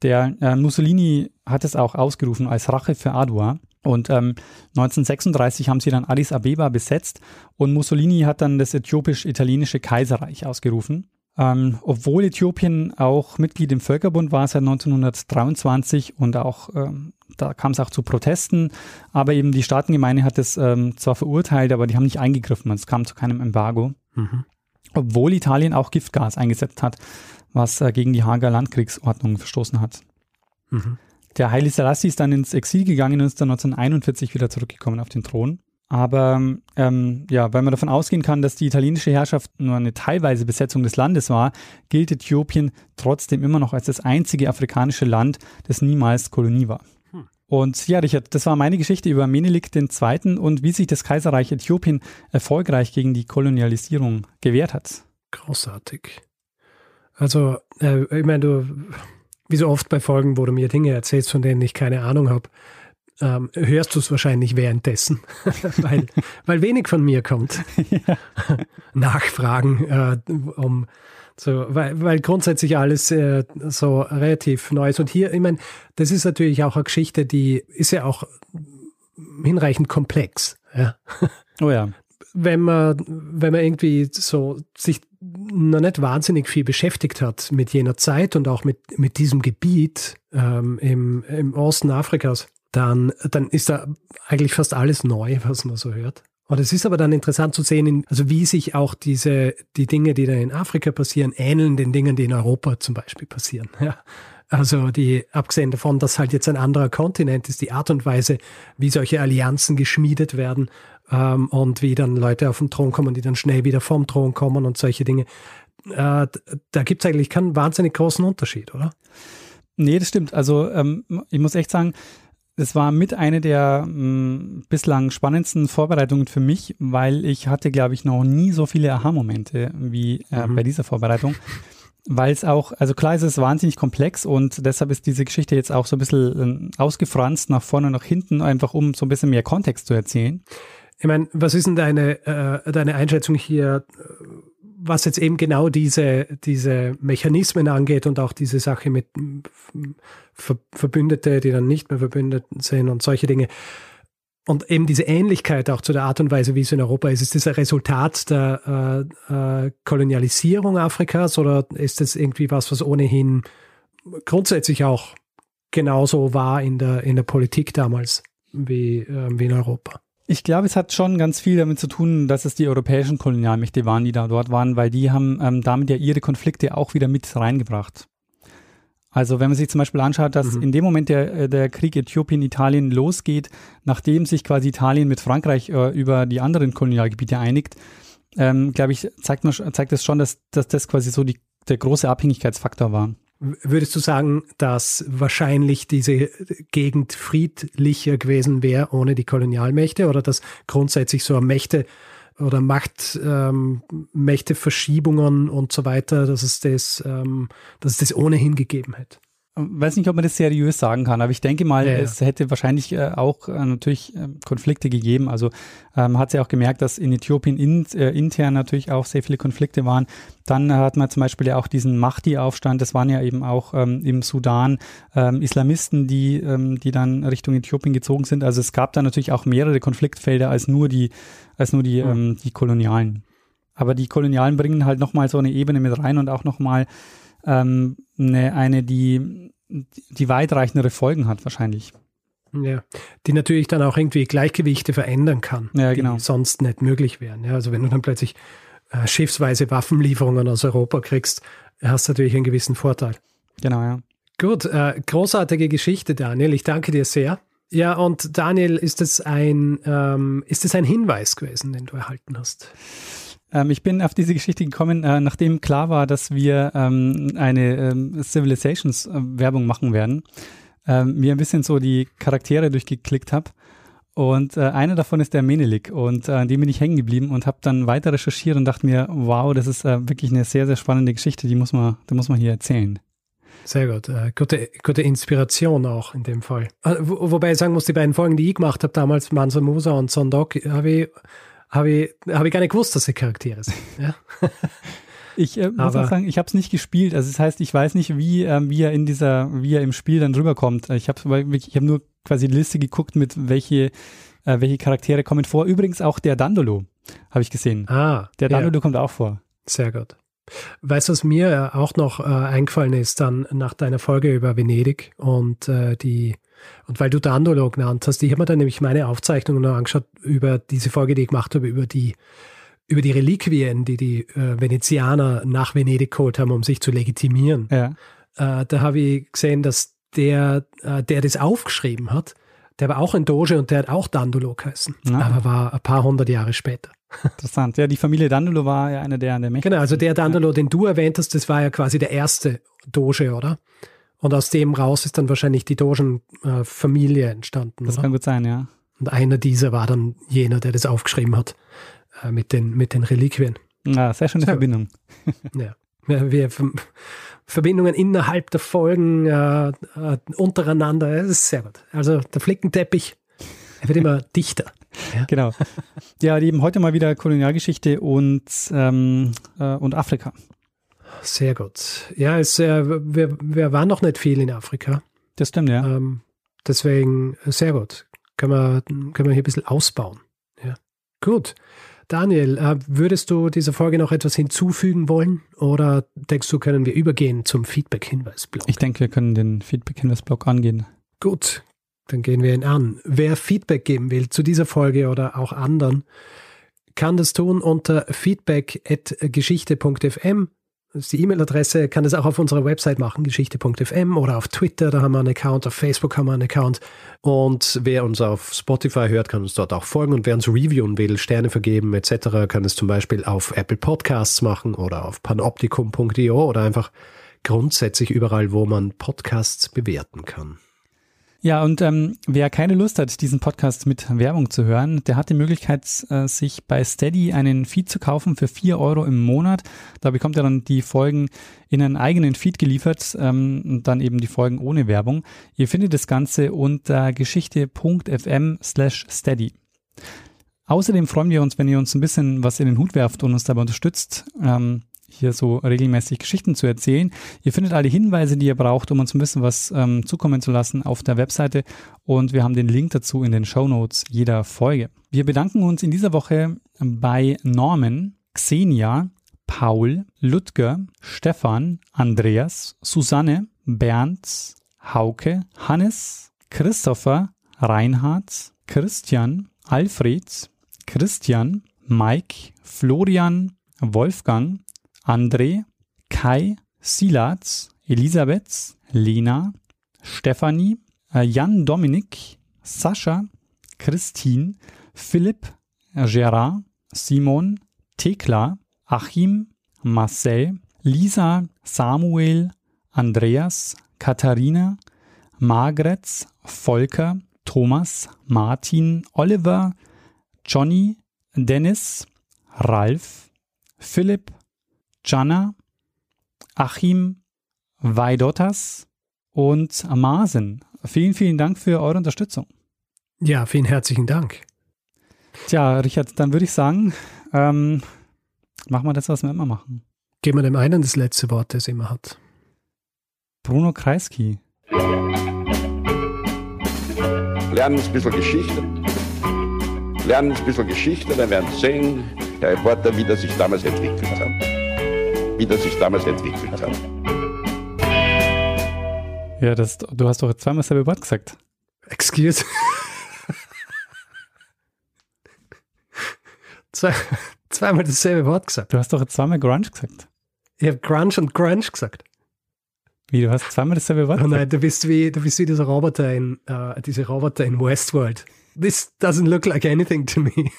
Der äh, Mussolini hat es auch ausgerufen als Rache für Adua. Und ähm, 1936 haben sie dann Addis Abeba besetzt und Mussolini hat dann das äthiopisch-italienische Kaiserreich ausgerufen. Ähm, obwohl Äthiopien auch Mitglied im Völkerbund war seit 1923 und auch ähm, da kam es auch zu Protesten, aber eben die Staatengemeinde hat es ähm, zwar verurteilt, aber die haben nicht eingegriffen, es kam zu keinem Embargo. Mhm. Obwohl Italien auch Giftgas eingesetzt hat, was äh, gegen die Hager Landkriegsordnung verstoßen hat. Mhm. Der Haile Selassie ist dann ins Exil gegangen und ist dann 1941 wieder zurückgekommen auf den Thron. Aber ähm, ja, weil man davon ausgehen kann, dass die italienische Herrschaft nur eine teilweise Besetzung des Landes war, gilt Äthiopien trotzdem immer noch als das einzige afrikanische Land, das niemals Kolonie war. Hm. Und ja, Richard, das war meine Geschichte über Menelik II. und wie sich das Kaiserreich Äthiopien erfolgreich gegen die Kolonialisierung gewehrt hat. Großartig. Also, äh, ich meine, du wie so oft bei Folgen, wo du mir Dinge erzählst, von denen ich keine Ahnung habe, ähm, hörst du es wahrscheinlich währenddessen, weil, weil wenig von mir kommt. Ja. Nachfragen, äh, um so, weil, weil grundsätzlich alles äh, so relativ neu ist. Und hier, ich meine, das ist natürlich auch eine Geschichte, die ist ja auch hinreichend komplex. Ja. Oh ja. Wenn man, wenn man irgendwie so sich noch nicht wahnsinnig viel beschäftigt hat mit jener Zeit und auch mit, mit diesem Gebiet ähm, im, im Osten Afrikas, dann, dann ist da eigentlich fast alles neu, was man so hört. Und es ist aber dann interessant zu sehen, also wie sich auch diese, die Dinge, die da in Afrika passieren, ähneln den Dingen, die in Europa zum Beispiel passieren. Ja. Also die, abgesehen davon, dass halt jetzt ein anderer Kontinent ist, die Art und Weise, wie solche Allianzen geschmiedet werden ähm, und wie dann Leute auf den Thron kommen, die dann schnell wieder vom Thron kommen und solche Dinge. Äh, da gibt es eigentlich keinen wahnsinnig großen Unterschied, oder? Nee, das stimmt. Also ähm, ich muss echt sagen, das war mit eine der mh, bislang spannendsten Vorbereitungen für mich, weil ich hatte, glaube ich, noch nie so viele Aha-Momente wie äh, mhm. bei dieser Vorbereitung weil es auch, also klar ist es wahnsinnig komplex und deshalb ist diese Geschichte jetzt auch so ein bisschen äh, ausgefranst nach vorne und nach hinten, einfach um so ein bisschen mehr Kontext zu erzählen. Ich meine, was ist denn deine, äh, deine Einschätzung hier, was jetzt eben genau diese, diese Mechanismen angeht und auch diese Sache mit Ver Verbündete, die dann nicht mehr verbündet sind und solche Dinge? Und eben diese Ähnlichkeit auch zu der Art und Weise, wie es in Europa ist, ist das ein Resultat der äh, äh, Kolonialisierung Afrikas oder ist das irgendwie was, was ohnehin grundsätzlich auch genauso war in der, in der Politik damals wie, äh, wie in Europa? Ich glaube, es hat schon ganz viel damit zu tun, dass es die europäischen Kolonialmächte waren, die da dort waren, weil die haben ähm, damit ja ihre Konflikte auch wieder mit reingebracht. Also wenn man sich zum Beispiel anschaut, dass mhm. in dem Moment der, äh, der Krieg Äthiopien-Italien losgeht, nachdem sich quasi Italien mit Frankreich äh, über die anderen Kolonialgebiete einigt, ähm, glaube ich, zeigt, man, zeigt das schon, dass, dass das quasi so die, der große Abhängigkeitsfaktor war. Würdest du sagen, dass wahrscheinlich diese Gegend friedlicher gewesen wäre ohne die Kolonialmächte oder dass grundsätzlich so Mächte oder Macht, ähm, und so weiter, dass es das, ähm, dass es das ohnehin gegeben hätte? Weiß nicht, ob man das seriös sagen kann, aber ich denke mal, ja, ja. es hätte wahrscheinlich äh, auch äh, natürlich äh, Konflikte gegeben. Also ähm, hat sie ja auch gemerkt, dass in Äthiopien in, intern natürlich auch sehr viele Konflikte waren. Dann hat man zum Beispiel ja auch diesen Mahdi-Aufstand, das waren ja eben auch ähm, im Sudan ähm, Islamisten, die, ähm, die dann Richtung Äthiopien gezogen sind. Also es gab da natürlich auch mehrere Konfliktfelder als nur die, als nur die, mhm. die Kolonialen. Aber die Kolonialen bringen halt nochmal so eine Ebene mit rein und auch nochmal ähm, eine, eine, die, die weitreichendere Folgen hat wahrscheinlich. Ja, die natürlich dann auch irgendwie Gleichgewichte verändern kann, ja, genau. die sonst nicht möglich wären. Ja, also wenn du dann plötzlich äh, schiffsweise Waffenlieferungen aus Europa kriegst, hast du natürlich einen gewissen Vorteil. Genau, ja. Gut, äh, großartige Geschichte, Daniel. Ich danke dir sehr. Ja, und Daniel, ist es ein, ähm, ist es ein Hinweis gewesen, den du erhalten hast? Ähm, ich bin auf diese Geschichte gekommen, äh, nachdem klar war, dass wir ähm, eine ähm, Civilizations-Werbung äh, machen werden. Ähm, mir ein bisschen so die Charaktere durchgeklickt habe. Und äh, einer davon ist der Menelik und äh, dem bin ich hängen geblieben und habe dann weiter recherchiert und dachte mir, wow, das ist äh, wirklich eine sehr, sehr spannende Geschichte, die muss man, die muss man hier erzählen. Sehr gut. Äh, gute, gute Inspiration auch in dem Fall. Äh, wo, wobei ich sagen muss, die beiden Folgen, die ich gemacht habe damals, Mansa Musa und Sondok, habe ich habe ich, hab ich gar nicht gewusst, dass sie Charaktere sind. Ja? Ich äh, muss auch sagen, ich habe es nicht gespielt. Also das heißt, ich weiß nicht, wie, ähm, wie er in dieser, wie er im Spiel dann rüberkommt. Ich habe ich hab nur quasi die Liste geguckt, mit welche, äh, welche Charaktere kommen vor. Übrigens auch der Dandolo habe ich gesehen. Ah, der Dandolo ja. kommt auch vor. Sehr gut. Weißt du, was mir auch noch äh, eingefallen ist, dann nach deiner Folge über Venedig und äh, die und weil du Dandolo genannt hast, ich habe mir dann nämlich meine Aufzeichnungen noch angeschaut über diese Folge, die ich gemacht habe, über die, über die Reliquien, die die äh, Venezianer nach Venedig geholt haben, um sich zu legitimieren. Ja. Äh, da habe ich gesehen, dass der, äh, der das aufgeschrieben hat, der war auch ein Doge und der hat auch Dandolo geheißen, ja. aber war ein paar hundert Jahre später. Interessant. Ja, die Familie Dandolo war ja einer der, der mächtigsten. Genau, also der Dandolo, den du erwähnt hast, das war ja quasi der erste Doge, oder? Und aus dem raus ist dann wahrscheinlich die Dogen-Familie entstanden. Das oder? kann gut sein, ja. Und einer dieser war dann jener, der das aufgeschrieben hat äh, mit, den, mit den Reliquien. Ja, sehr schöne sehr Verbindung. ja. Wir Verbindungen innerhalb der Folgen äh, äh, untereinander, das ist sehr gut. Also der Flickenteppich er wird immer dichter. Ja. Genau. Ja, eben heute mal wieder Kolonialgeschichte und, ähm, äh, und Afrika. Sehr gut. Ja, es, äh, wir, wir waren noch nicht viel in Afrika. Das stimmt, ja. Ähm, deswegen sehr gut. Können wir, können wir hier ein bisschen ausbauen. Ja. Gut. Daniel, äh, würdest du dieser Folge noch etwas hinzufügen wollen oder denkst du, können wir übergehen zum Feedback-Hinweis-Blog? Ich denke, wir können den Feedback-Hinweis-Blog angehen. Gut, dann gehen wir ihn an. Wer Feedback geben will zu dieser Folge oder auch anderen, kann das tun unter feedback.geschichte.fm ist die E-Mail-Adresse, kann das auch auf unserer Website machen, geschichte.fm oder auf Twitter, da haben wir einen Account, auf Facebook haben wir einen Account. Und wer uns auf Spotify hört, kann uns dort auch folgen. Und wer uns reviewen will, Sterne vergeben etc., kann es zum Beispiel auf Apple Podcasts machen oder auf panoptikum.io oder einfach grundsätzlich überall, wo man Podcasts bewerten kann. Ja, und ähm, wer keine Lust hat, diesen Podcast mit Werbung zu hören, der hat die Möglichkeit, äh, sich bei Steady einen Feed zu kaufen für vier Euro im Monat. Da bekommt er dann die Folgen in einen eigenen Feed geliefert ähm, und dann eben die Folgen ohne Werbung. Ihr findet das Ganze unter geschichte.fm slash steady. Außerdem freuen wir uns, wenn ihr uns ein bisschen was in den Hut werft und uns dabei unterstützt. Ähm, hier so regelmäßig Geschichten zu erzählen. Ihr findet alle Hinweise, die ihr braucht, um uns ein bisschen was ähm, zukommen zu lassen auf der Webseite und wir haben den Link dazu in den Show Notes jeder Folge. Wir bedanken uns in dieser Woche bei Norman, Xenia, Paul, Ludger, Stefan, Andreas, Susanne, Bernd, Hauke, Hannes, Christopher, Reinhard, Christian, Alfred, Christian, Mike, Florian, Wolfgang, André, Kai, Silatz, Elisabeth, Lena, Stefanie, äh, Jan Dominik, Sascha, Christine, Philipp, Gerard, Simon, Thekla, Achim, Marcel, Lisa, Samuel, Andreas, Katharina, Margret, Volker, Thomas, Martin, Oliver, Johnny, Dennis, Ralf, Philipp, Jana, Achim, Weidotas und Marsen. Vielen, vielen Dank für eure Unterstützung. Ja, vielen herzlichen Dank. Tja, Richard, dann würde ich sagen, ähm, machen wir das, was wir immer machen. Geben wir dem einen das letzte Wort, das er immer hat. Bruno Kreisky. Lernen ein bisschen Geschichte. Lernen ein bisschen Geschichte, dann werden Sie sehen, der Reporter, wie das sich damals entwickelt hat. Wie das sich damals entwickelt hat. Ja, das, du hast doch jetzt zweimal selbe Wort gesagt. Excuse. Zwei, zweimal dasselbe Wort gesagt. Du hast doch jetzt zweimal Grunge gesagt. Ich habe Grunge und Grunge gesagt. Wie, du hast zweimal dasselbe Wort Oh gesagt? nein, du bist wie, du bist wie dieser Roboter in, äh, diese Roboter in Westworld. This doesn't look like anything to me.